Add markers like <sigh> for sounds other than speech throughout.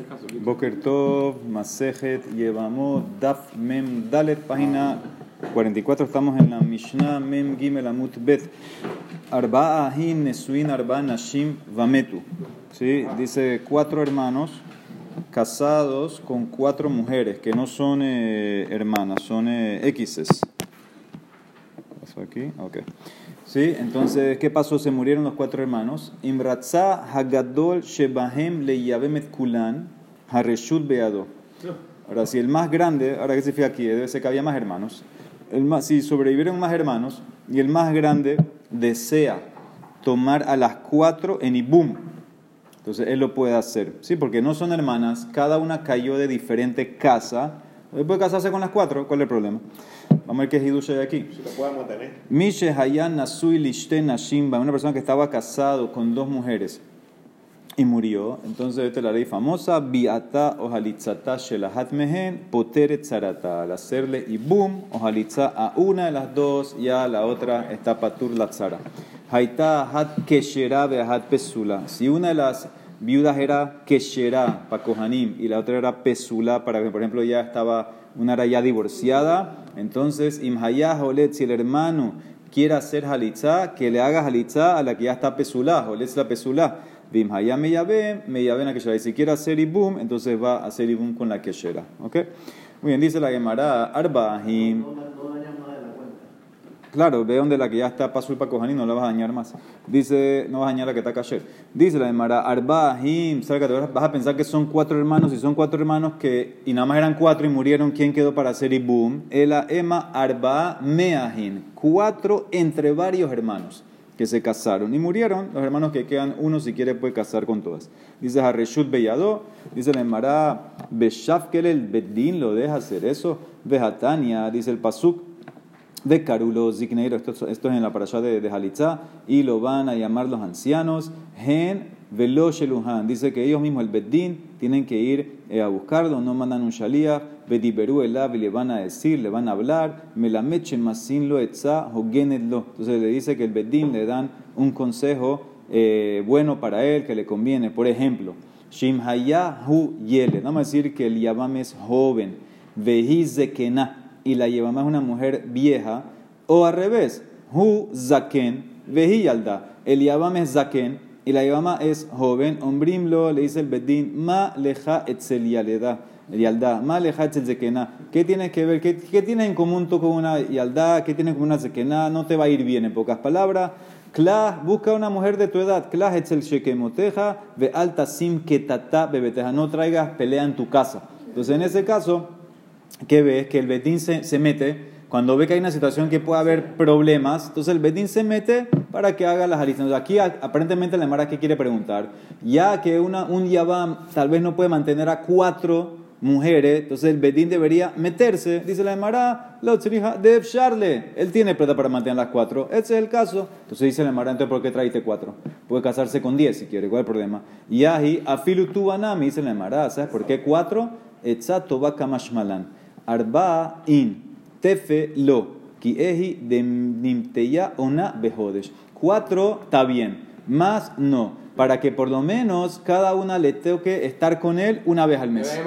este. Boker Tov, Masejet, Yevamot, Daf, Mem, Dalet, página 44. Estamos en la Mishnah, Mem, Gimel, Amut, Bet. Arba Ahim, Nesuin, Arba Nashim, Vametu. ¿Sí? Dice cuatro hermanos casados con cuatro mujeres que no son eh, hermanas, son eh, X's. ¿Pasó aquí? Ok. ¿Sí? Entonces, ¿qué pasó? Se murieron los cuatro hermanos. Imratza Hagadol Shebahem Leyabemet Kulan Hareshut Beado. Ahora, si el más grande, ahora que se fija aquí, debe ser que había más hermanos. El más, si sobrevivieron más hermanos y el más grande desea tomar a las cuatro en Ibum, entonces él lo puede hacer. Sí, porque no son hermanas, cada una cayó de diferente casa. Él puede casarse con las cuatro, ¿cuál es el problema? Vamos a ver qué Hidush hay aquí. Si lo podemos tener. Mishe Hayan Nasui una persona que estaba casado con dos mujeres y murió. Entonces, esta es la ley famosa: Biata Ojalitzata Shelahat Mehen Poteret Zarata. Al hacerle y boom, Ojalitza a una de las dos y a la otra está Patur Latzara. Haita Hat Keshera Behat Pesula. Si una de las viudas era Keshera para Kohanim y la otra era Pesula para que, por ejemplo, ya estaba una era ya divorciada, entonces Imhayah Olet, si el hermano quiere hacer halitzá, que le haga halitzá a la que ya está pesulá, Olet la pesulá. Vimhayah Meyabem, Meyabem a Keshera. Y si quiere hacer ibum, entonces va a hacer ibum con la Keshera. ¿Ok? Muy bien, dice la Gemara, Arbahim. Claro, ve donde la que ya está pasul para Kohanim no la vas a dañar más. Dice, no vas a dañar la que está kasher. Dice la Gemara, Arbahim, vas a pensar que son cuatro hermanos, y son cuatro hermanos que, y nada más eran cuatro y murieron, ¿quién quedó para hacer ibum? Ela Ema Arba Meahin, cuatro entre varios hermanos que se casaron y murieron, los hermanos que quedan, uno si quiere puede casar con todas. Dice Hareshut Beyado, dice la Emara, Beshafkel el Bedín lo deja hacer eso, Behatania, dice el Pasuk, de Carulo Zikneiro, esto, es en la parasha de, de y lo van a llamar los ancianos, Gen Velo Sheluhan, dice que ellos mismos, el Bedín, tienen que ir eh, a buscarlo, no mandan un Shaliach, Bediberu Elav, y le van a decir, le van a hablar, Melamechen Masin lo etza, Hogenetlo. Entonces le dice que el Bedín le dan un consejo eh, bueno para él, que le conviene. Por ejemplo, Shimhaya Hu Yele, vamos a decir que el Yabam es joven, Vehi y la Yevama es una mujer vieja, o al revés, Hu Zaken, Vehi Yalda, el Yabam es Zaken y la Yevama es joven, Ombrimlo le dice el Bedín, Ma leja etzel yaleda. Yalda, ma leja etzel zekena. ¿Qué tiene que ver? ¿Qué, ¿Qué tiene en común tú con una yalda? ¿Qué tiene con una zekena? No te va a ir bien, en pocas palabras. Klah, busca una mujer de tu edad. Klah etzel shekemoteja, ve alta sim ketata bebeteja. No traigas pelea en tu casa. Entonces, en ese caso, ¿qué ves? Que el Betín se, se mete cuando ve que hay una situación que puede haber problemas, entonces el Bedín se mete para que haga las alistas. Aquí aparentemente la Mara que quiere preguntar, ya que una, un Yabam tal vez no puede mantener a cuatro mujeres, entonces el Bedín debería meterse, dice la Emara, lo de Charle, él tiene plata para mantener las cuatro, ese es el caso. Entonces dice la Emara, entonces ¿por qué traiste cuatro? Puede casarse con diez si quiere, ¿cuál es el problema? Y ahí, afilu tu banami, dice la Emara, ¿sabes por qué cuatro? Etzato kamashmalan, arba in tefe lo, ki ehi de nimteya ona behodesh. Cuatro está bien, más no, para que por lo menos cada una le toque estar con él una vez al mes.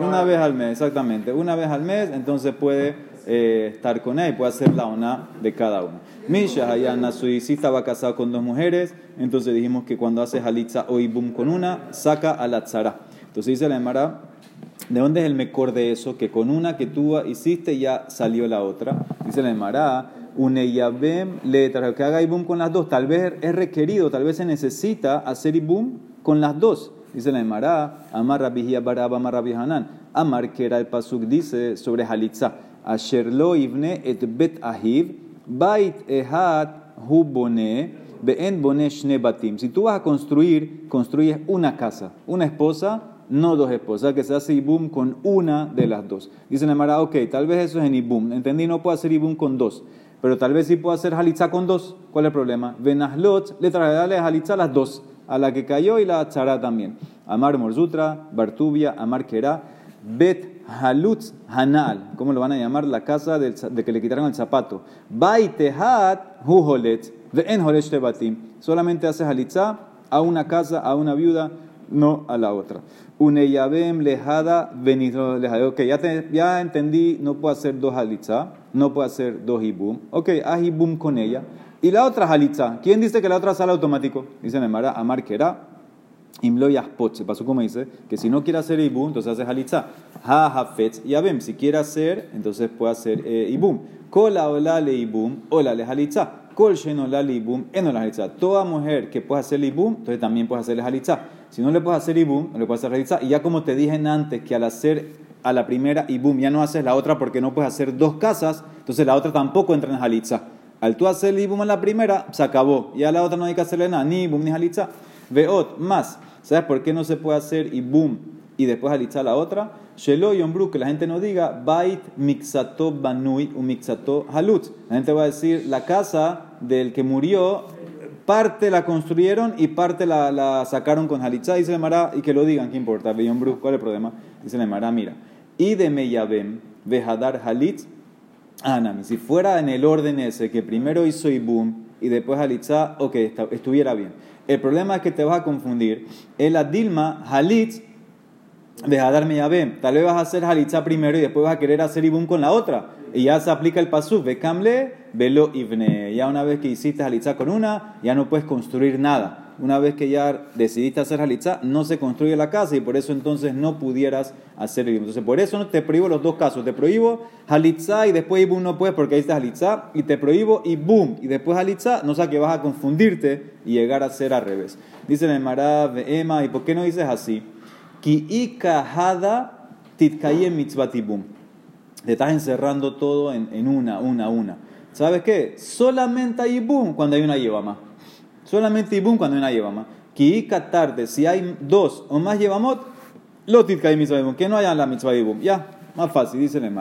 Una vez al mes, exactamente, una vez al mes, entonces puede eh, estar con él, puede hacer la ona de cada uno. Misha Hayana Sui sí estaba casado con dos mujeres, entonces dijimos que cuando hace halitza o ibum con una, saca a la tzara. Entonces dice la Emara, ¿De dónde es el mejor de eso? Que con una que tú hiciste ya salió la otra. Dice la Emara, uneyabem letra, que haga ibum con las dos. Tal vez es requerido, tal vez se necesita hacer ibum con las dos. Dice la Emara, Amar Rabihia Baraba Amar Hanan. Amar, que era el pasuk, dice sobre Halitza. Asherlo ibne et bet ahiv, bait ehad hu bone, be'en shne batim. Si tú vas a construir, construyes una casa, una esposa, no dos esposas, que se hace ibum con una de las dos. Dice Nemara, ok, tal vez eso es en ibum. Entendí, no puedo hacer ibum con dos, pero tal vez sí puedo hacer halitza con dos. ¿Cuál es el problema? Venaslot le traerá halitza las dos, a la que cayó y la tzara también. Amar Morzutra, Bartubia, Amar Kera, Bet Halutz Hanal, ¿cómo lo van a llamar? La casa de que le quitaron el zapato. Baitehat Huholet, Ve'en Holet Tebatim. Solamente hace halitza a una casa, a una viuda no a la otra. Uneyabem lejada venido lejada. Ok, ya, te- ya entendí, no puedo hacer dos halitza, no puedo hacer dos ibum. Ok, haz ibum con ella. Y la otra halitza, ¿quién dice que la otra sale automático? Dice Nemara, Amar Kera, Imlo Yaspot, se pasó como dice, que si no quiere hacer ibum, entonces hace halitza. Ha hafetz yabem, si quiere hacer, entonces puede hacer eh, ibum. Kola ola le ibum, ola le halitza. Kol ola le ibum, en ola halitza. Toda mujer que puede hacer ibum, entonces también puede hacerle halitza. Si no le puedes hacer ibum, no le puedes hacer halitza. Y ya como te dije antes, que al hacer a la primera ibum ya no haces la otra porque no puedes hacer dos casas, entonces la otra tampoco entra en halitza. Al tú hacer el ibum en la primera, se acabó. Ya la otra no hay que hacerle nada, ni ibum ni halitza. Veot, más. ¿Sabes por qué no se puede hacer ibum y después halitza la otra? Shelo y Ombru, que la gente no diga, bait mixato banui u mixato halut. La gente va a decir, la casa del que murió, parte la construyeron y parte la, sacaron con halitza. Dice el Mará, y que lo digan, ¿qué importa? Ve Ombru, ¿cuál es el problema? Dice el Mará, mira, y de meyabem vejadar halitz Anami, si fuera en el orden ese, que primero hizo Ibum y después Halitza, ok, está- estuviera bien. El problema es que te vas a confundir. El Adilma, Halitz, deja darme ya ven. Tal vez vas a hacer Halitza primero y después vas a querer hacer Ibum con la otra. Y ya se aplica el pasú, Bekamle, velo Ibne. Ya una vez que hiciste Halitza con una, ya no puedes construir nada. Una vez que ya decidiste hacer Halitza, no se construye la casa y por eso entonces no pudieras hacer Ibum. Entonces por eso te prohíbo los dos casos. Te prohíbo Halitza y después Ibum no puedes porque ahí está. Y te prohíbo Ibum y después Halitza, no sea que vas a confundirte y llegar a ser al revés. Dice el Mará, Emma, ¿y por qué no dices así? Ki ikahada titkayem mitzvat ibum. Te estás encerrando todo en, en una, una, una. ¿Sabes qué? Solamente hay ibum cuando hay una yevama. Solamente ibum cuando hay una yevama. Ki tarde, si hay dos o más yevamot, lo titkayem mitzvat ibum. Que no haya la mitzvah ibum. Ya, más fácil, dice el.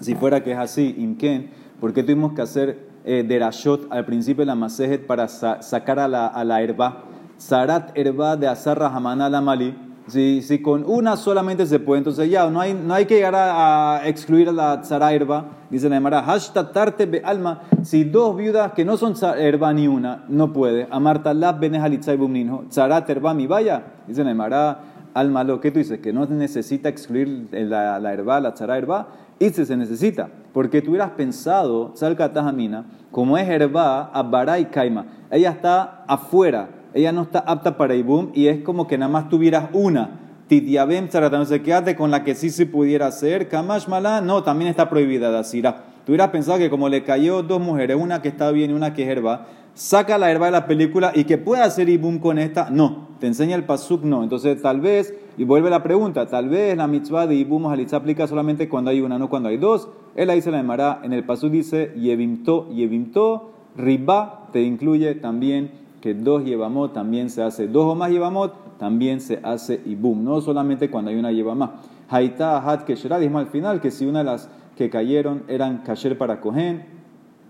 Si fuera que es así, Imken, ¿por qué tuvimos que hacer eh, derashot al principio de la masejet para sa- sacar a la, a herba? Sarat herba de azarra hamana la mali. Si, si con una solamente se puede, entonces ya no hay, no hay que llegar a, excluir a la tzara herba. Dice la Emara, tarte be alma. Si dos viudas que no son tzara herba ni una, no puede. Amarta lab bene halitzai bumninho. Tzarat herba mi vaya. Dice la Emara, alma lo que tú dices, que no necesita excluir la, la herba, la tzara herba. Y si se necesita, porque tú hubieras pensado, salca tajamina, como es herba, abara y kaima. Ella está afuera, ella no está apta para ibum y es como que nada más tuvieras una. Tidiabem se quédate con la que sí se pudiera hacer. Kamash mala, no, también está prohibida de asira. Tú hubieras pensado que como le cayó dos mujeres, una que está bien y una que es herba, saca la herba de la película y que pueda hacer ibum con esta, no. Te enseña el pasuk, no. Entonces tal vez, y vuelve la pregunta, tal vez la mitzvah de ibum halitza aplica solamente cuando hay una, no cuando hay dos. Él ahí se la llamará, en el pasuk dice, yevimto, yevimto, riba, te incluye también que dos llevamot también se hace, dos o más llevamot también se hace ibum, no solamente cuando hay una llevamá. Haitá ahat keshera, dijimos al final que si una de las que cayeron eran kasher para cohen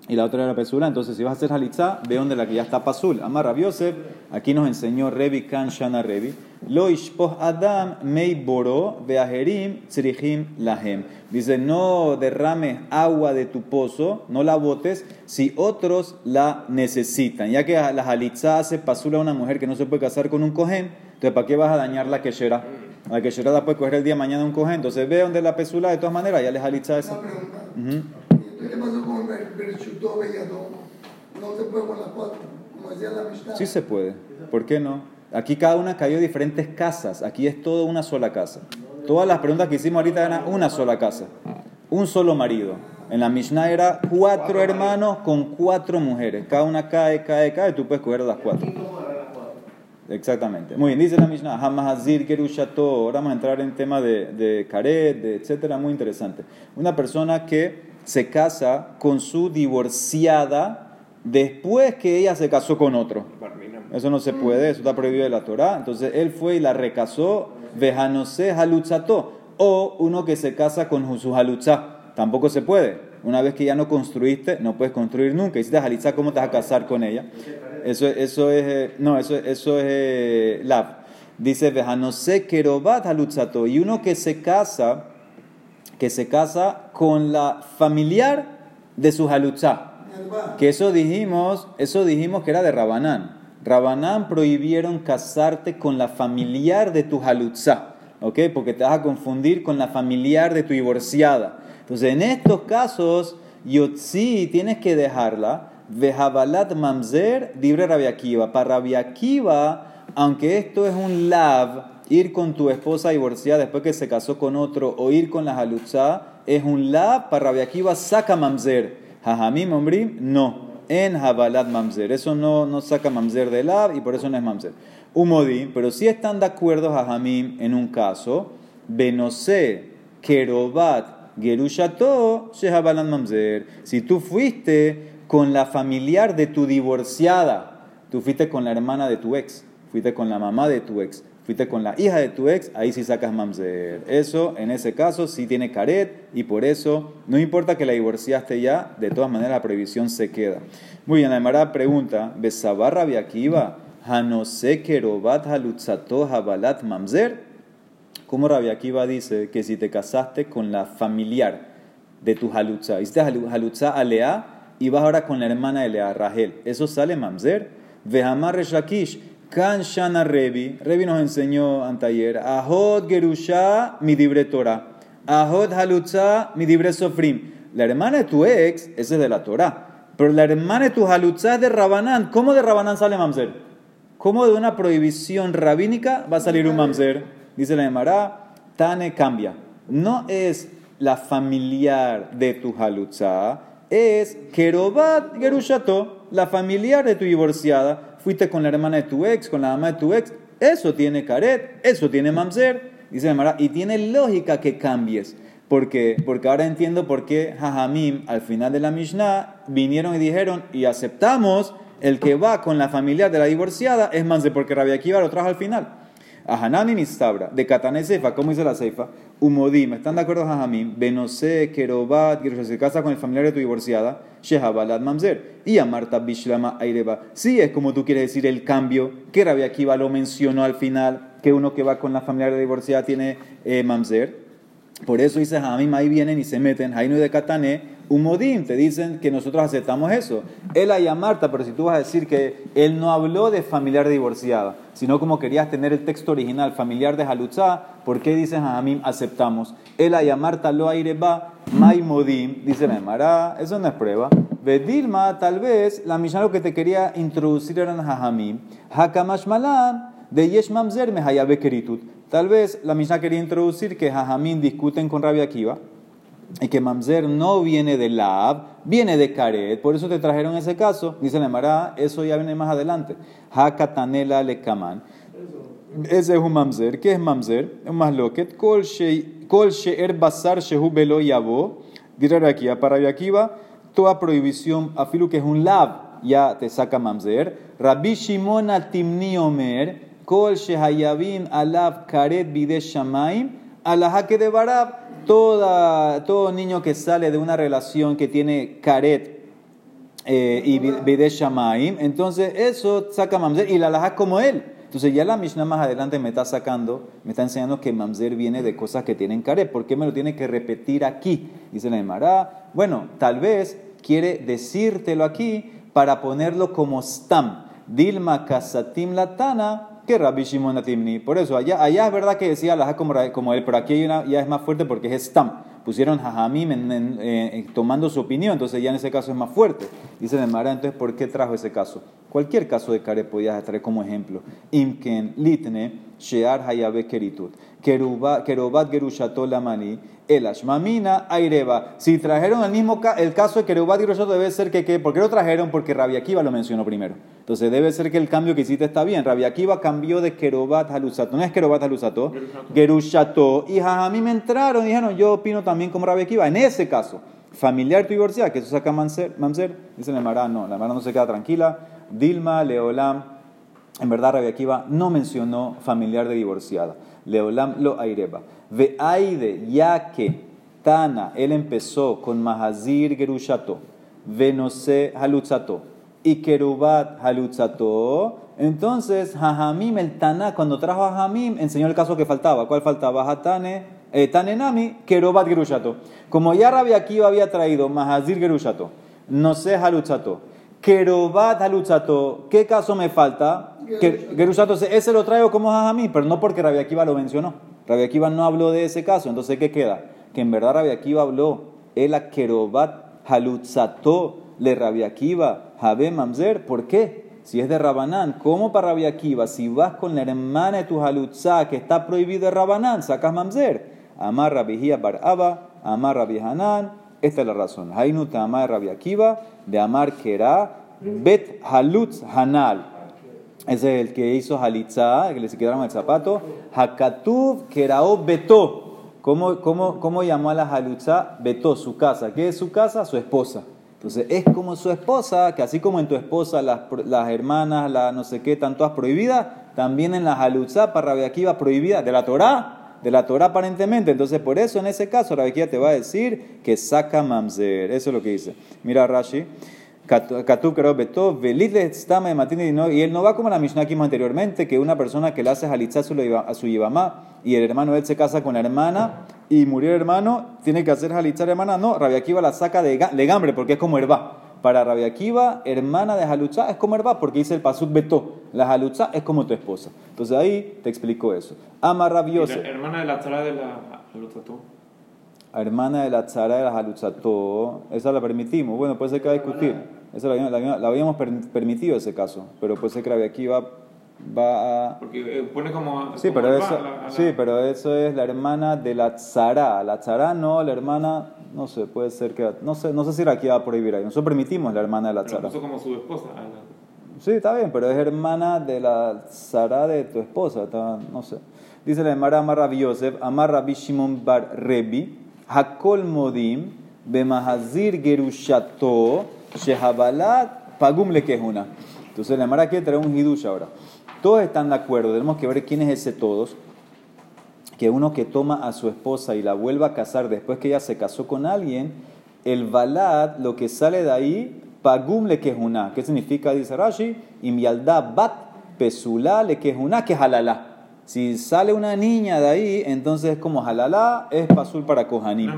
y la otra era pesura, entonces si vas a hacer halitzá, ve donde la que ya está pasul. Amar Rabbi Yosef, aquí nos enseñó Revi Kan Shana Revi, lo ishpoh Adam mei boro veaherim tzrihim lahem. Dice, no derrames agua de tu pozo, no la botes, si otros la necesitan. Ya que la halitzá hace pasul a una mujer que no se puede casar con un cohen, entonces ¿para qué vas a dañar la quechera? La quechera la puede coger el día de mañana un cohen, entonces ve donde la pesula, de todas maneras, ya les halitzá esa. Una pregunta. Ujú. ¿Y ¿Qué pasó con No se puede con las cuatro, como decía la Mishnah. Sí se puede. ¿Por qué no? Aquí cada una cayó diferentes casas. Aquí es toda una sola casa. Todas las preguntas que hicimos ahorita eran una sola casa. Un solo marido. En la Mishnah era cuatro hermanos con cuatro mujeres. Cada una cae, cae, cae. Tú puedes coger las cuatro. Exactamente. Muy bien, dice la Mishnah, Hamahazir. Ahora vamos a entrar en tema de, de caret, de etcétera, muy interesante. Una persona que se casa con su divorciada después que ella se casó con otro. Eso no se puede, eso está prohibido de la Torah. Entonces él fue y la recasó, vejanose halutzato. O uno que se casa con su halutzá. Tampoco se puede. Una vez que ya no construiste, no puedes construir nunca. Y si te halitzá, ¿cómo te vas a casar con ella? Eso, eso es, eh, no, eso, eso es eh, lav. Dice, vejanose kerobat halutzato. Y uno que se casa, que se casa con la familiar de su halutzá. Que eso dijimos, eso dijimos que era de Rabanán. Rabanán prohibieron casarte con la familiar de tu halutza, ¿ok? Porque te vas a confundir con la familiar de tu divorciada. Entonces, en estos casos, Yotzi tienes que dejarla, Vejabalat Mamzer, libre Rabiakiva. Para Rabiakiva, aunque esto es un lav, ir con tu esposa divorciada después que se casó con otro o ir con la halutza, es un lav, para Rabiakiva saca Mamzer. Jajamim, Ombrim, no en Habalat Mamzer. Eso no, no saca Mamzer de Lab y por eso no es Mamzer. Umodi, pero si están de acuerdo Jajamim en un caso, Benose, Kerobat, Gerushato, Shehabalat Mamzer. Si tú fuiste con la familiar de tu divorciada, tú fuiste con la hermana de tu ex, fuiste con la mamá de tu ex, fuiste con la hija de tu ex, ahí sí sacas mamzer. Eso, en ese caso, sí tiene caret y por eso, no importa que la divorciaste ya, de todas maneras la prohibición se queda. Muy bien, la Emara pregunta, ¿Besabar Rabiakiva, Hanose Halutzato Habalat Mamzer? ¿Cómo Rabiakiva dice que si te casaste con la familiar de tu halutza, hiciste halutza a Lea y vas ahora con la hermana de Lea, Rahel, ¿eso sale mamzer? Vehamar Reshakish, Kan Shana Revi, Revi nos enseñó antayer, Ahod Gerusha mi dibre Torah, Ahod Halutza mi dibre Sofrim. La hermana de tu ex, esa es de la Torah, pero la hermana de tu Halutza es de Rabanán. ¿Cómo de Rabanán sale mamzer? ¿Cómo de una prohibición rabínica va a salir un mamzer? Dice la Emara, Tane cambia. No es la familiar de tu Halutza, es Kerobat Gerushato, la familiar de tu divorciada fuiste con la hermana de tu ex, con la mamá de tu ex, eso tiene caret, eso tiene mamzer, dice Mara, y tiene lógica que cambies. ¿Por qué? Porque ahora entiendo por qué Jajamim al final de la Mishnah vinieron y dijeron y aceptamos el que va con la familia de la divorciada es mamzer, porque Rabia Akiva lo trajo al final. A Hanami Mistabra, de Katane Seifa, ¿cómo dice la Seifa? Umodim, ¿están de acuerdo Jajamim? Benose, Kerobat, que se casa con el familiar de tu divorciada, Shehabalat Mamzer. Y a Marta Bishlama Aireba. Sí, es como tú quieres decir el cambio, que Rabia Akiva lo mencionó al final, que uno que va con la familiar de divorciada tiene eh, Mamzer. Por eso dice Jajamim, ahí vienen y se meten, Hainu de Katane, Umodim, te dicen que nosotros aceptamos eso. Él a Marta, pero si tú vas a decir que él no habló de familiar divorciada, sino como querías tener el texto original, familiar de Halutzá, ¿por qué dicen a aceptamos? Él a Marta lo aireba, Modim, dice la Emara, eso no es prueba. Vedilma, tal vez, la Mishnah lo que te quería introducir era Hajamim, Hakamash Malam, de Yesh Mamzer Mehayabe Keritut. Tal vez la Mishnah quería introducir que Jajamín discuten con Rabia Akiva y que Mamzer no viene de Lab, viene de Karet. Por eso te trajeron ese caso. Dice la Emara, eso ya viene más adelante. Hakatanela lekaman. Ese es un Mamzer. ¿Qué es Mamzer? Un masloquet. Kol she'er basar shehu belo yabo. Dirá aquí, para Yakiva, toda prohibición, afilu que es un lab, ya te saca Mamzer. Rabbi Shimon atimni omer. Kol shehayavim alab karet bide shamaim. Alaha de barab Toda, todo niño que sale de una relación que tiene caret eh, y bide shamaim, entonces eso saca mamzer y la laja como él. Entonces ya la Mishnah más adelante me está sacando, me está enseñando que mamzer viene de cosas que tienen caret. ¿Por qué me lo tiene que repetir aquí? Dice la Emara, bueno, tal vez quiere decírtelo aquí para ponerlo como stam. Dilma kasatim latana que Rabbi Shimon Atimni. Por eso, allá, allá es verdad que decía la como, como él, pero aquí ya es más fuerte porque es Stam. Pusieron Jajamim en, tomando su opinión, entonces ya en ese caso es más fuerte. Dice de Mara, entonces, ¿por qué trajo ese caso? Cualquier caso de Care podías traer como ejemplo. Imken, Litne, Shear Hayabe Keritut. Kerubat Gerushato Lamani el Ashmamina Aireba. Si trajeron el mismo el caso de Kerubat y debe ser que, que, ¿por qué lo trajeron? Porque Rabia Akiva lo mencionó primero. Entonces debe ser que el cambio que hiciste está bien. Rabia Akiva cambió de Kerubat Halusato. No es Kerubat Halusato, Gerushato. Y me entraron y dijeron, yo opino también como Rabia Akiva. En ese caso, familiar tu divorciada, que eso saca Mamzer, dice la Mara, no, la Mara no se queda tranquila. Dilma, Leolam, en verdad Rabia Akiva no mencionó familiar de divorciada. Leolam lo aireba. Ve aide, ya que Tana, él empezó con Mahazir Gerushato, Venose Halutzato y Kerubat Halutzato. Entonces, Jajamim, el Tana, cuando trajo a Jajamim, enseñó el caso que faltaba. ¿Cuál faltaba? Hatane, Tanenami, Kerubat Gerushato. Como ya Rabia Akiva había traído Mahazir Gerushato, no sé Halutzato, Kerobat halutzato. ¿Qué caso me falta? Gerushato, ese lo traigo como jajamí, pero no porque Rabbi Akiva lo mencionó. Rabbi Akiva no habló de ese caso. Entonces, ¿qué queda? Que en verdad Rabbi Akiva habló. El a Kerobat halutzato le Rabbi Akiva, Jabe Mamzer. ¿Por qué? Si es de Rabanán, ¿cómo para Rabbi Akiva? Si vas con la hermana de tu halutzá que está prohibido de Rabanán, sacas Mamzer. Amar Rabbi Hia bar Abba, Amar Rabbi Hanan. Esta es la razón. Hainu te amar Rabbi Akiva, de Amar Kera, Bet Halutz Hanal. Ese es el que hizo Halitza, que le se quedaron el zapato. Hakatuv Kerao Beto. ¿Cómo, cómo, ¿Cómo llamó a la Halutza? Beto, su casa. ¿Qué es su casa? Su esposa. Entonces es como su esposa, que así como en tu esposa las, las hermanas, la no sé qué, están todas prohibidas, también en la Halutza para Rabbi Akiva prohibida de la Torá, de la Torá aparentemente. Entonces por eso en ese caso Akiva te va a decir que saca mamzer. Eso es lo que dice. Mira Rashi. Katub Kerao Beto, Velit le estama de Matini, no- y él no va como la Mishnah que anteriormente, que una persona que le hace halitzá a su yibamá y el hermano él se casa con la hermana y murió el hermano, tiene que hacer halitzá a la hermana. No, Rabbi Akiva la saca de ga- legambre porque es como herba. Para Rabbi Akiva, hermana de halutzá es como herba porque dice el pasuk Beto. La halutzá es como tu esposa. Entonces ahí te explico eso. Ama Yosef. hermana de la Torah de la Halutzatú. hermana de la tzara de la halutzató, esa la permitimos. Bueno, puede ser que va a discutir. Esa la, la- la habíamos per- permitido ese caso, pero puede ser que Rabbi Akiva va a... Porque eh, pone como. Sí, como pero eso, pa- la- la- sí, pero eso es la hermana de la tzara. La tzara no, la hermana, no sé, puede ser que... No sé, no sé si la aquí va a prohibir ahí. Nosotros permitimos la hermana de la tzara. puso como su esposa. la- Sí, está bien, pero es hermana de la Sara de tu esposa, está- no sé. Dice la Emara Amar Yosef, Amar Rabbi Shimon Bar Rebi, Hakol Modim, Bemahazir Gerushato, Shehabalat, Pagum Lekehuna. Entonces la Emara quiere traer un hidush ahora. Todos están de acuerdo, tenemos que ver quién es ese todos. Que uno que toma a su esposa y la vuelva a casar después que ella se casó con alguien, el balad, lo que sale de ahí, pagum le quejuna. ¿Qué significa? Dice Rashi, imialda bat pesula le quejuna que halalá. Si sale una niña de ahí, entonces es como halalá, es pasul para kohanim.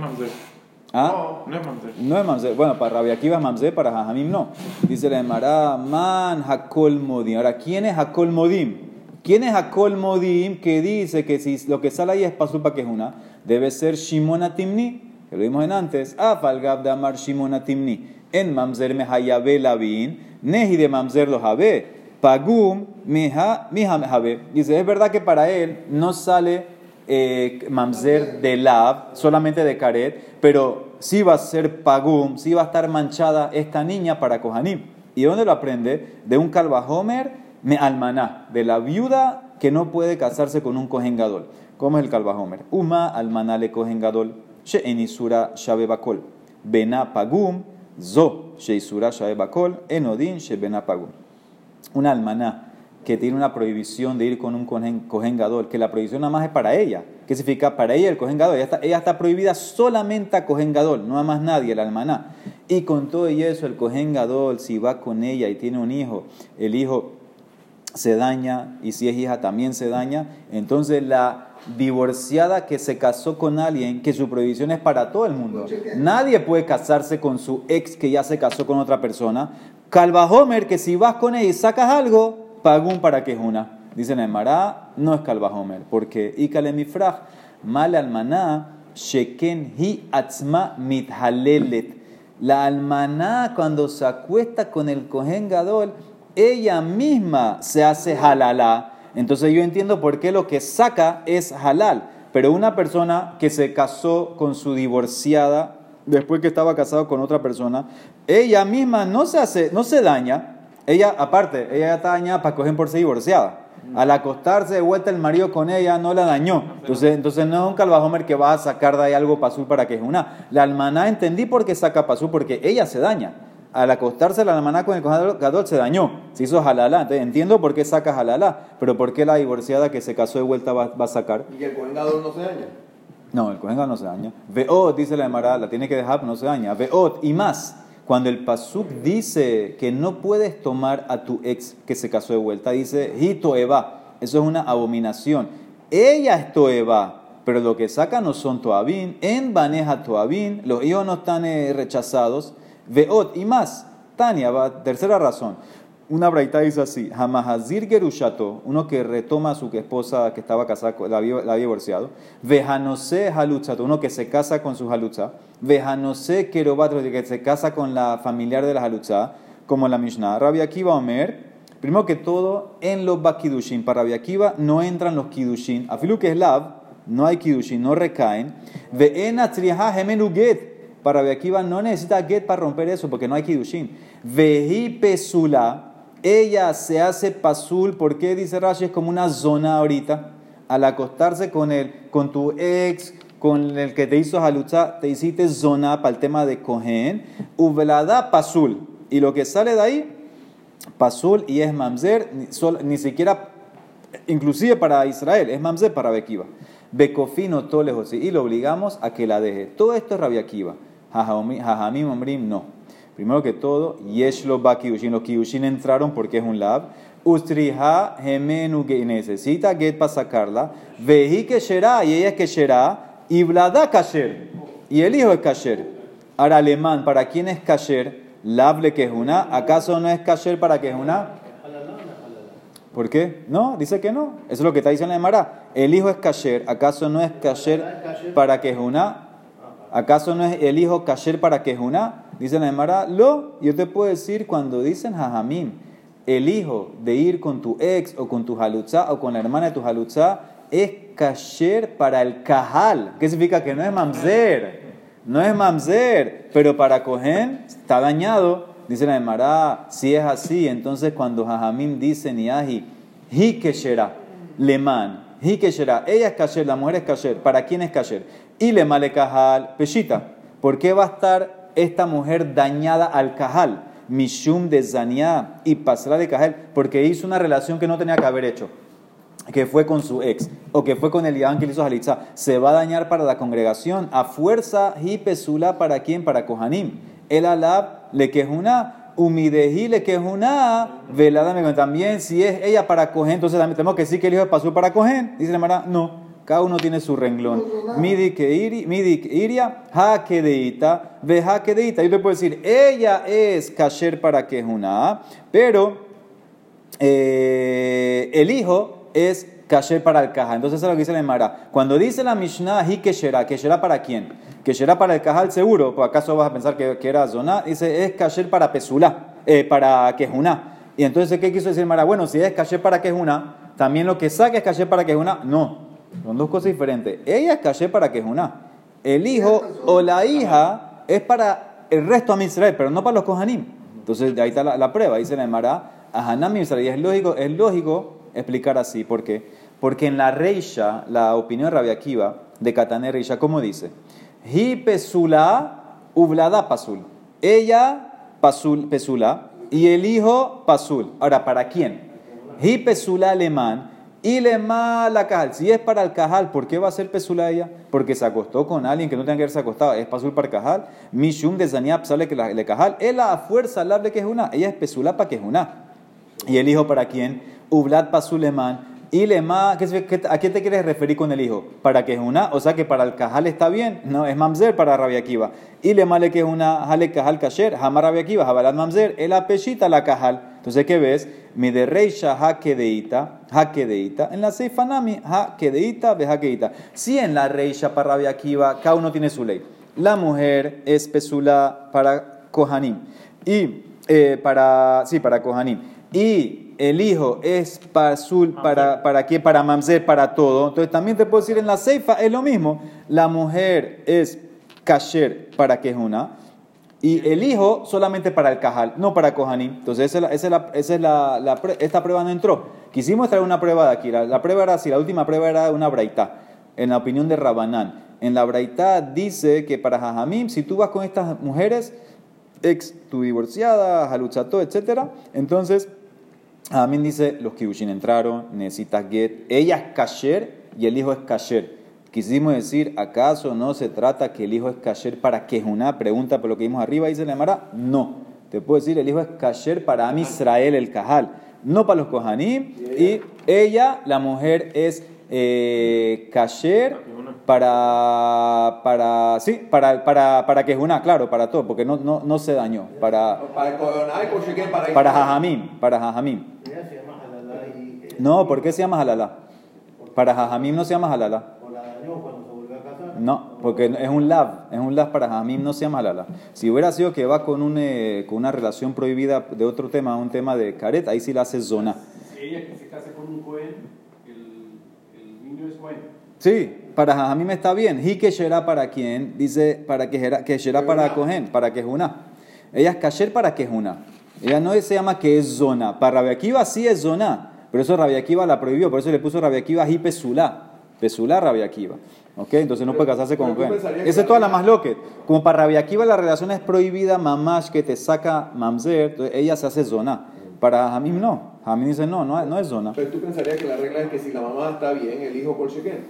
No. ¿Ah? No es mamzer. No es mamzer. Bueno, para Rabbi Akiva es mamzer, para Jajamim no. Dice la Emara, man hakol modim. Ahora, ¿quién es hakol modim? ¿Quién es hakol modim que dice que si lo que sale ahí es pasul para que es una? Debe ser Shimon Atimni, que lo vimos en antes. Afalgab de amar Shimon Atimni. En mamzer me hayabe lavin, nehi de mamzer lo habe. Pagum miha miha habe. Dice, es verdad que para él no sale eh, mamzer de lav, solamente de caret, pero sí va a ser pagum, sí va a estar manchada esta niña para Kohanim. ¿Y dónde lo aprende? De un calvajomer me almaná, de la viuda que no puede casarse con un cojengadol. ¿Cómo es el calvajomer? Uma almaná le cojengadol, she enisura shabe bakol. Bena pagum, zo she isura shabe bakol, enodin she bena pagum una almaná que tiene una prohibición de ir con un gadol, que la prohibición nada más es para ella. ¿Qué significa? Para ella el cohen gadol. Ella está, ella está prohibida solamente a cohen gadol, no a más nadie, el almaná. Y con todo y eso, el cohen gadol, si va con ella y tiene un hijo, el hijo se daña y si es hija también se daña, entonces la divorciada que se casó con alguien, que su prohibición es para todo el mundo. Nadie puede casarse con su ex que ya se casó con otra persona. Calvajomer, que si vas con ella y sacas algo, pagún para que es una. Dice Nemará, no es Calvajomer, porque Ikale mifraj, mal almaná, sheken hi atzma mithalelet. La almaná cuando se acuesta con el cohen gadol, ella misma se hace halalá. Entonces yo entiendo por qué lo que saca es halal. Pero una persona que se casó con su divorciada después que estaba casado con otra persona, ella misma no se hace, no se daña. Ella, aparte, ella ya está dañada para coger por ser divorciada. Al acostarse de vuelta el marido con ella no la dañó. Entonces, entonces no es un calvajomer que va a sacar de ahí algo pasul para que es una. La almaná entendí por qué saca pasul, porque ella se daña. Al acostarse la almaná con el gadol se dañó, se hizo jalalá. Entonces entiendo por qué saca jalalá, pero por qué la divorciada que se casó de vuelta va, va a sacar. Y que el coengador no se daña. No, el cohen no se daña. Veot, dice la Emara, la tiene que dejar, no se daña. Veot, y más, cuando el pasuk dice que no puedes tomar a tu ex que se casó de vuelta, dice, hito eva, eso es una abominación. Ella es toeva, pero lo que saca no son toabín, en baneja toabín, los hijos no están eh, rechazados. Veot, y más, Tania, va, tercera razón. Una braita dice así, Hamahazir Gerushato, uno que retoma a su esposa que estaba casada, la había, la había divorciado, Vejanose Halutzato, uno que se casa con su Halutza, Vejanose Kerobat, que se casa con la familiar de la Halutza, como la Mishnah. Rabbi Akiva Omer, primero que todo, en los Bakidushin, para Rabbi no entran los Kidushin, afilu que es no hay Kidushin, no recaen, Ve'ena Triha Gemenu Get, para Rabbi no necesita get para romper eso porque no hay kidushin. Veji pesula, ella se hace pasul, ¿por qué dice Rashi? Es como una zona ahorita. Al acostarse con él, con tu ex, con el que te hizo halutza, te hiciste zona para el tema de cohen, uvelada pasul. Y lo que sale de ahí, pasul y es mamzer, ni, sol- ni siquiera, inclusive para Israel, es mamzer para Bekiva. Bekofino tolejos y lo obligamos a que la deje. Todo esto es Rabia. Jajami- Jajamim no. Primero que todo, Yeshlo ba Kiddushin. Los Kiddushin entraron porque es un lab. Ustriha Gemenu necesita get para sacarla. Veji que será y ella que será. Y Blada Kasher. Y el hijo es Kasher. Ahora, alemán, ¿para quién es Kasher? Lable que es una. ¿Acaso no es Kasher para que es una? ¿Por qué? No, dice que no. Eso es lo que está diciendo la Emara. El hijo es kasher. ¿Acaso no es kasher para que es una? ¿Acaso no es el hijo kasher para que es una? Dice la Emara. Lo, yo te puedo decir cuando dicen jajamim, el hijo de ir con tu ex o con tu halutza o con la hermana de tu halutza es kasher para el kahal. ¿Qué significa? Que no es mamzer. No es mamzer, pero para Cohen está dañado. Dice la Emara, si es así, entonces cuando Jajamim dice Niahi, hi keshera, leman, hi keshera, ella es kasher, la mujer es kasher, ¿para quién es kasher? Y le male kahal, peshita. ¿Por qué va a estar esta mujer dañada al kahal? Mishum de Zaniá y pasará de kahal, porque hizo una relación que no tenía que haber hecho que fue con su ex o que fue con el Yahán que le hizo Jalitza, se va a dañar para la congregación. A fuerza, hi pesula para quién? Para Kohanim. El alab le quejuna, humideji le quejuna, velada me También, si es ella para Cohen, entonces también tenemos que decir que el hijo de Pasú para Cohen. Dice la Mara, no. Cada uno tiene su renglón. Midi que iria, ha deita, ve ha que deita. Yo te puedo decir, ella es kasher para quejuna, pero eh, el hijo es kasher para el caja. Entonces eso es lo que dice la Emara. Cuando dice la Mishnah, hi keshera, keshera para quién? Keshera para el cajal seguro, ¿por acaso vas a pensar que, era zona? Dice, es kasher para pesula, eh, para quejuna. Y entonces, ¿qué quiso decir Emara? Bueno, si es kasher para quejuna, también lo que saca es kasher para quejuna. No, son dos cosas diferentes. Ella es kasher para quejuna. El hijo o la hija es para el resto de Israel, pero no para los kohanim. Entonces, ahí está la, la prueba. Dice la Emara, a Hanam Israel. Y es lógico, es lógico explicar así. ¿Por qué? Porque en la Reisha, la opinión Akiva, de Katané Reisha, ¿cómo dice? Hi pesula ublada pasul. Ella pasul, pesula y el hijo pasul. Ahora, ¿para quién? Hi pesula alemán y lema la cajal. Si es para el cajal, ¿por qué va a ser pesula ella? Porque se acostó con alguien que no tenga que haberse acostado. Es pasul para el cajal. Mishum de zaniab sale que la- le cajal. Él a fuerza hablarle que es una. Ella es pesula para que es una. ¿Y el hijo para quién? Ublat Pasuleman. Y lema, ¿qué, qué- ¿a qué te quieres referir con el hijo? ¿Para que es una? O sea que para el cajal está bien. No, es mamzer para Rabia Akiva. Y le male que es una, jale cajal kasher, jamar Rabia Akiva, jabalat mamzer, el apeshita la cajal. Entonces, ¿qué ves? Mi de reisha ha kedeita, ha kedeita. En la seifanami, ha kedeita, ve ha kedeita. Si en la reisha para Rabia Akiva, cada uno tiene su ley. La mujer es pesula para Kohanim. Y eh, para, sí, para Kohanim. Y el hijo es pasul para, para qué? Para mamzer, para todo. Entonces también te puedo decir en la ceifa es lo mismo. La mujer es kasher para que es una. Y el hijo solamente para el cajal, no para Kohanim. Entonces esa es la, esa es la, la- esta prueba no entró. Quisimos traer una prueba de aquí. La, prueba era así, la última prueba era una braita, en la opinión de Rabanán. En la braita dice que para Jajamim, si tú vas con estas mujeres, ex tu divorciada, halutzato, etc., entonces Jajamim dice, los kibushin entraron, necesitas get, ella es kasher y el hijo es kasher. Quisimos decir, ¿acaso no se trata que el hijo es kasher para que es una pregunta por lo que vimos arriba? Dice la Emara, no. Te puedo decir, el hijo es kasher para Am Israel, el Cajal, no para los Kohanim. Y ella, la mujer, es eh, kasher para, para, sí, para, para, para que es una, claro, para todo, porque no, no, no se dañó, para, Para jajamim, para jajamim. Eh, No, ¿por qué se llama halala? Para jajamim no se llama halala. o la dañó cuando se volvió a casar. No, porque es un lav, es un lav para jajamim, no se llama halala. Si hubiera sido que va con, un, eh, con una relación prohibida de otro tema, un tema de caret, ahí sí la hace zona. Si ella que se casa con un Cohen, el, el niño es Cohen. Sí, para Jajamim está bien. Hi que será para quién? Dice para que será, que será para Cohen, para que es una. Ella es kasher para que es una. Ella no se llama que es zona. Para Rabbi Akiva sí es zona. Pero eso Rabbi Akiva la prohibió. Por eso le puso Rabbi Akiva hi pesulá. Pesulá Rabbi Akiva. ¿Ok? Entonces no puede casarse con pero Cohen. pensarías que Esa es toda la la- más loque. Como para Rabbi Akiva la relación es prohibida, mamash, que te saca mamzer. Entonces ella se hace zona. Para Jajamim no. Jajamim dice no, no, no es zona. Pero tú pensarías que la regla es que si la mamá está bien, el hijo por Sheken.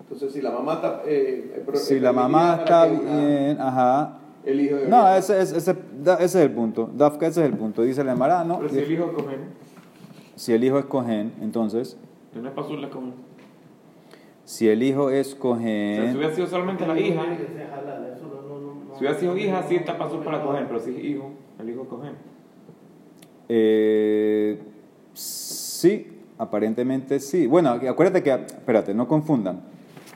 Entonces, si la mamá está. eh, pro- Si eh, la mamá está bien, ajá. El hijo de No, ese, es- ese, da- ese es el punto. Dafka, ese es el punto. Dice el Emara, no. Pero si el hijo cogen, Si el hijo es cohen, entonces, no es la cogen. Si el hijo es O sea, si cohen, hubiera sido solamente la hija, si hubiera sido hija, sí está para para cogen, pero si es hijo, el hijo cogen. eh, sí, aparentemente sí. Bueno, acuérdate que, espérate, no confundan.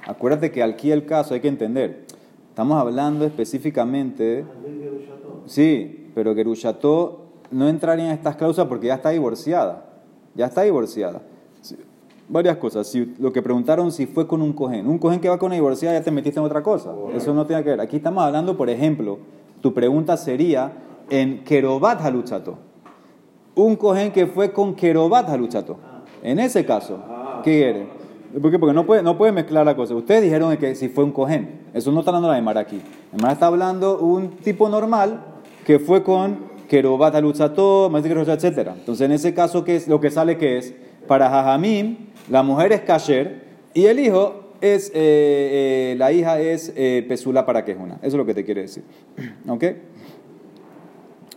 Acuérdate que aquí el caso hay que entender. Estamos hablando específicamente, Ushato. sí, pero Gerushato no entraría en estas causas porque ya está divorciada. Ya está divorciada. Varias cosas. Si, lo que preguntaron si fue con un cohen. Un cohen que va con una divorciada ya te metiste en otra cosa. Eso no tiene que ver. Aquí estamos hablando, por ejemplo, tu pregunta sería en Kerobat Haluchato. Un cohen que fue con Kerobat Haluchato. En ese caso, ¿qué quiere? ¿Por qué? Porque no puede, no puede mezclar la cosa. Ustedes dijeron que si fue un cohen. Eso no está hablando la de Mara aquí. Mara está hablando un tipo normal que fue con Kerobat Haluchato, etc. Entonces, en ese caso, ¿qué es lo que sale que es? Para Jajamim, la mujer es kasher y el hijo es, eh, eh, la hija es eh, pesula para que es una. Eso es lo que te quiere decir. <clears throat> ¿Ok?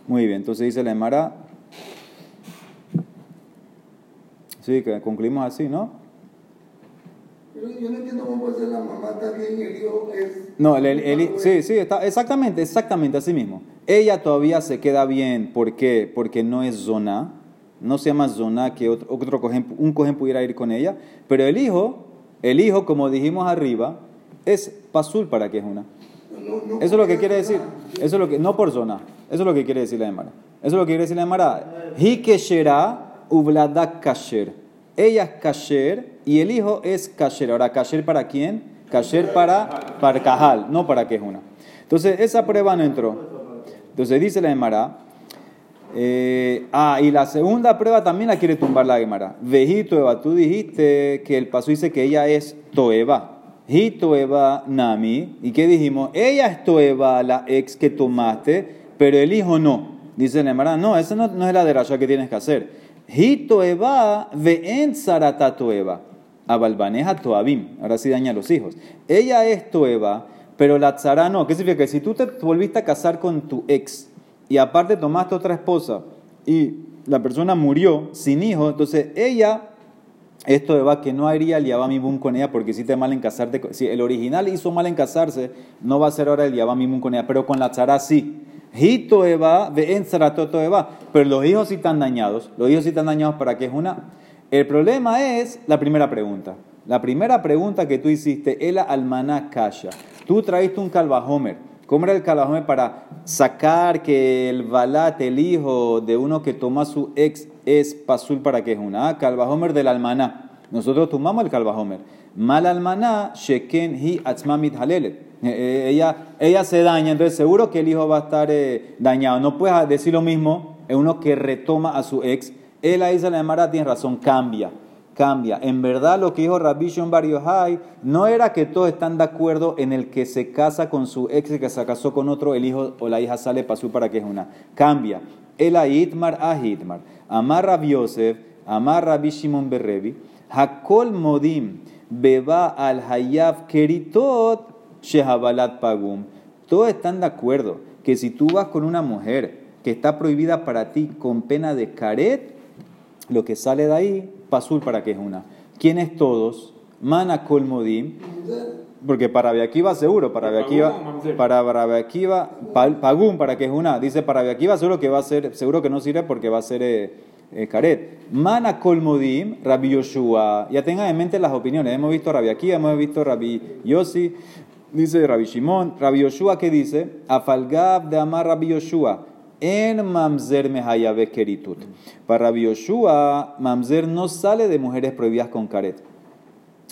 Muy bien, entonces dice la Emara. Sí, que concluimos así, ¿no? Pero yo no entiendo cómo puede ser la mamá bien y el hijo es. No, el, el- el- sí, sí, está, exactamente, exactamente así mismo. Ella todavía se queda bien, ¿por qué? Porque no es zona, no se llama zona que otro, otro cohen- un cohen pudiera ir con ella, pero el hijo, el hijo, como dijimos arriba, es pasul para que es una. No, no, Eso es lo que quiere decir. Eso es lo que, no por zona. Eso es lo que quiere decir la Emara. Eso es lo que quiere decir la Emara. Hi keshera ublada kasher. Ella es kasher y el hijo es kasher. Ahora, kasher para quién? Kasher para, para Cajal, no para que es una. Entonces, esa prueba no entró. Entonces, dice la Emara. Eh, ah, y la segunda prueba también la quiere tumbar la Gemara. Veji Toeba, tú dijiste que el paso dice que ella es Toeba. Hi Toeba Nami. ¿Y qué dijimos? Ella es Toeba, la ex que tomaste, pero el hijo no. Dice la Gemara, no, esa no, no es la derasha que tienes que hacer. Hi Toeba ve'en sarata Toeba. Abalbaneja Toabim. Ahora sí daña a los hijos. Ella es Toeba, pero la tzara no. ¿Qué significa? Que si tú te volviste a casar con tu ex y aparte tomaste otra esposa y la persona murió sin hijo, entonces ella, esto de va que no haría el Yabami con ella porque hiciste mal en casarte. Si el original hizo mal en casarse, no va a ser ahora el Yabami con ella, pero con la tzara sí. Hito Eva, ve en Zaratoto Eva. Pero los hijos sí están dañados. Los hijos sí están dañados para que es una. El problema es la primera pregunta. La primera pregunta que tú hiciste, el almaná kasha. Tú traíste un calvajomer. ¿Cómo era el calvajomer para sacar que el balat, el hijo de uno que toma su ex, es pasul para que es una? Ah, calvajomer del almaná. Nosotros tomamos el calvajomer. Mal almaná, sheken hi atzmamit halelet. Eh, eh, ella, ella se daña, entonces seguro que el hijo va a estar eh, dañado. No puedes decir lo mismo en uno que retoma a su ex. Él ahí la tiene razón, cambia, cambia. En verdad lo que dijo Rabbi Shon Bar no era que todos están de acuerdo en el que se casa con su ex que se casó con otro, el hijo o la hija sale pasú para que es una. Cambia. El a Itmar a Hitmar. Amar Rabbi Yosef, Amar Rabbi Shimon Berrevi, Hakol Modim, Beba al Hayav Keritot, Shehabalat Pagum. Todos están de acuerdo que si tú vas con una mujer que está prohibida para ti con pena de caret, lo que sale de ahí, pasul para que es una. ¿Quiénes todos? Mana Kolmodim, porque para Rabbi Akiva seguro, para Rabbi Akiva, Pagum o mamzer. para Rabbi Akiva, pa- Pagum, para que es una, dice para Rabbi Akiva seguro que va a ser, seguro que no sirve porque va a ser eh, eh, Karet. Mana Kolmodim, Rabbi Yoshua, ya tengan en mente las opiniones, hemos visto Rabbi Akiva, hemos visto Rabbi Yossi, dice Rabbi Shimon, Rabbi Yoshua que dice, Afalgab de Amar Rabbi Yoshua, en Mamzer Mehayabe Keritut. Para Yoshua, Mamzer no sale de mujeres prohibidas con Karet.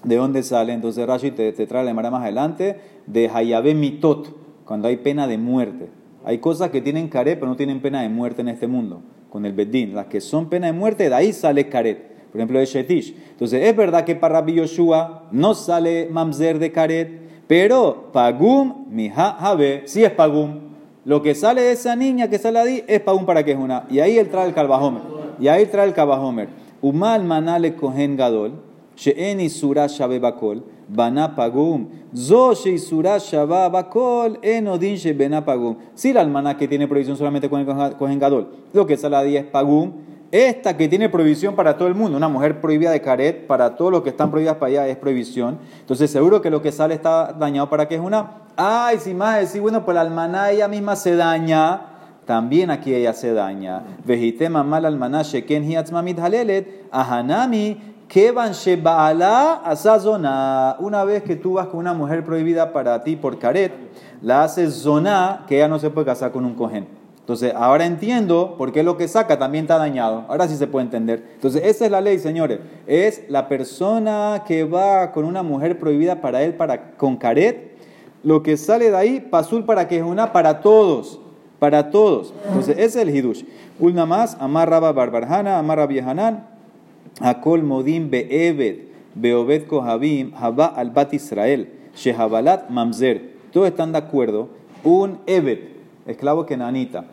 ¿De dónde sale? Entonces Rashi te, te trae la Gemara más adelante de Hayabe Mitot, cuando hay pena de muerte. Hay cosas que tienen caret, pero no tienen pena de muerte en este mundo, con el Bedín. Las que son pena de muerte, de ahí sale caret. Por ejemplo, de Shetish. Entonces, es verdad que para Rabbi Yoshua no sale mamzer de caret, pero Pagum, Miha, sí es Pagum. Lo que sale de esa niña que sale ahí es para un para que es una. Y ahí él trae el calvajomer. Y ahí trae el calvajomer. Umal manale kohen gadol, she'en isura shabe bakol, banapagum. Zo she'isura shaba bakol, en odin she'benapagum. Si la almaná que tiene prohibición solamente con el kohen gadol, lo que sale ahí es pagum esta que tiene prohibición para todo el mundo, una mujer prohibida de caret, para todos los que están prohibidas para allá es prohibición. Entonces seguro que lo que sale está dañado para que es una. Ay, si más decir, bueno, pues la almaná ella misma se daña también aquí ella se daña. Vejitema mal almaná sheken hiatzmamid halelet, ahanami kevan shebaala asazona. Una vez que tú vas con una mujer prohibida para ti por caret, la haces zona, que ella no se puede casar con un cohen. Entonces, ahora entiendo por qué lo que saca también está dañado. Ahora sí se puede entender. Entonces, esa es la ley, señores. Es la persona que va con una mujer prohibida para él para, con caret. Lo que sale de ahí, pasul para que es una para todos para todos. Entonces, ese es el hidush. Una más, Amar Rabba Barbarhana, Amar Rabbi Hanan, Akol Modim Be'eved, Beobed Kohabim, Haba al Bat Israel, Shehabalat Mamzer. Todos están de acuerdo. Un Eved, esclavo kenanita,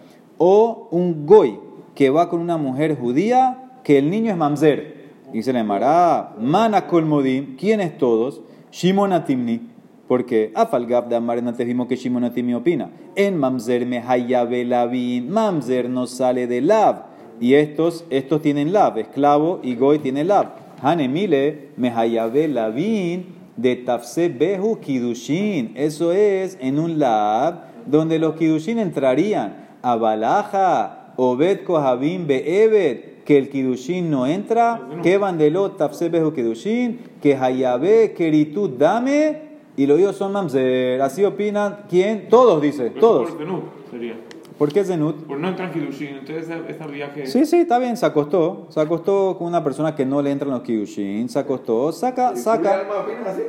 o un Goy, que va con una mujer judía, que el niño es Mamzer. Dice la Emara, Man Akol Modim, ¿quiénes todos? Shimon Atimni. Porque Afalgab de Amar vimos que Shimon Atimi opina. En Mamzer me hayabe lavin. Mamzer no sale de lav. Y estos, estos tienen lav. Esclavo y goy tiene lav. Hanemile me hayabe lavin de tafse behu kidushin. Eso es en un lav donde los kidushin entrarían. A balaja, obed kohabim be'ebed. Que el kidushin no entra. Que bandelot tafse behu kidushin. Que hayabe keritut dame. Y los hijos son mamzer. Así opinan, ¿quién? Todos, dice, todos. Por Zenut sería. ¿Por qué Zenut? Por no entrar en Kidushin. Entonces, esa viaje. Sí, sí, está bien, se acostó. Se acostó con una persona que no le entran los kidushin. Se acostó, saca, ¿Julia saca,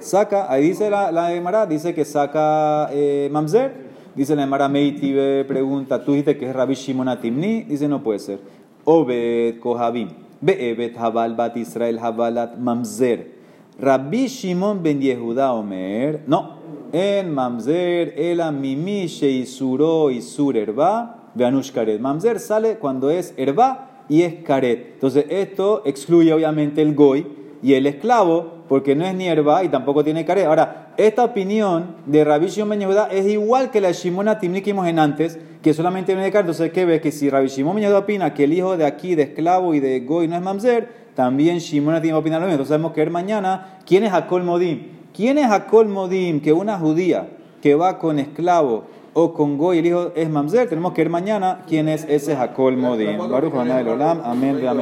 saca. Ahí dice la, la Emara, dice que saca eh, mamzer. Dice la Emara Meitibe, pregunta, tú dijiste que es Rabbi Shimon Atimni. Dice, no puede ser. Obed Kohabim. Be'ebet Habal Bat Israel Habalat Mamzer. Rabbi Shimon ben Yehuda Omer, no, en Mamzer, el Mimi Sheisuro Isur Erba, Veanush Karet. Mamzer sale cuando es Erba y es Karet. Entonces, esto excluye obviamente el Goy y el esclavo, porque no es ni Erba y tampoco tiene Karet. Ahora, esta opinión de Rabbi Shimon ben Yehuda es igual que la de Shimon Atimni que vimos en antes, que solamente viene de Karet. Entonces, ¿qué ves? Que si Rabbi Shimon ben Yehuda opina que el hijo de aquí, de esclavo y de Goy no es Mamzer, también Shimon tiene que opinar lo mismo. Entonces sabemos que ver mañana quién es Akol Modim. ¿Quién es Akol Modim? Que una judía que va con esclavo o con goy, el hijo es mamzer. Tenemos que ver mañana quién es ese Akol Modim. Baruch Hanay Olam. Amén. Amén.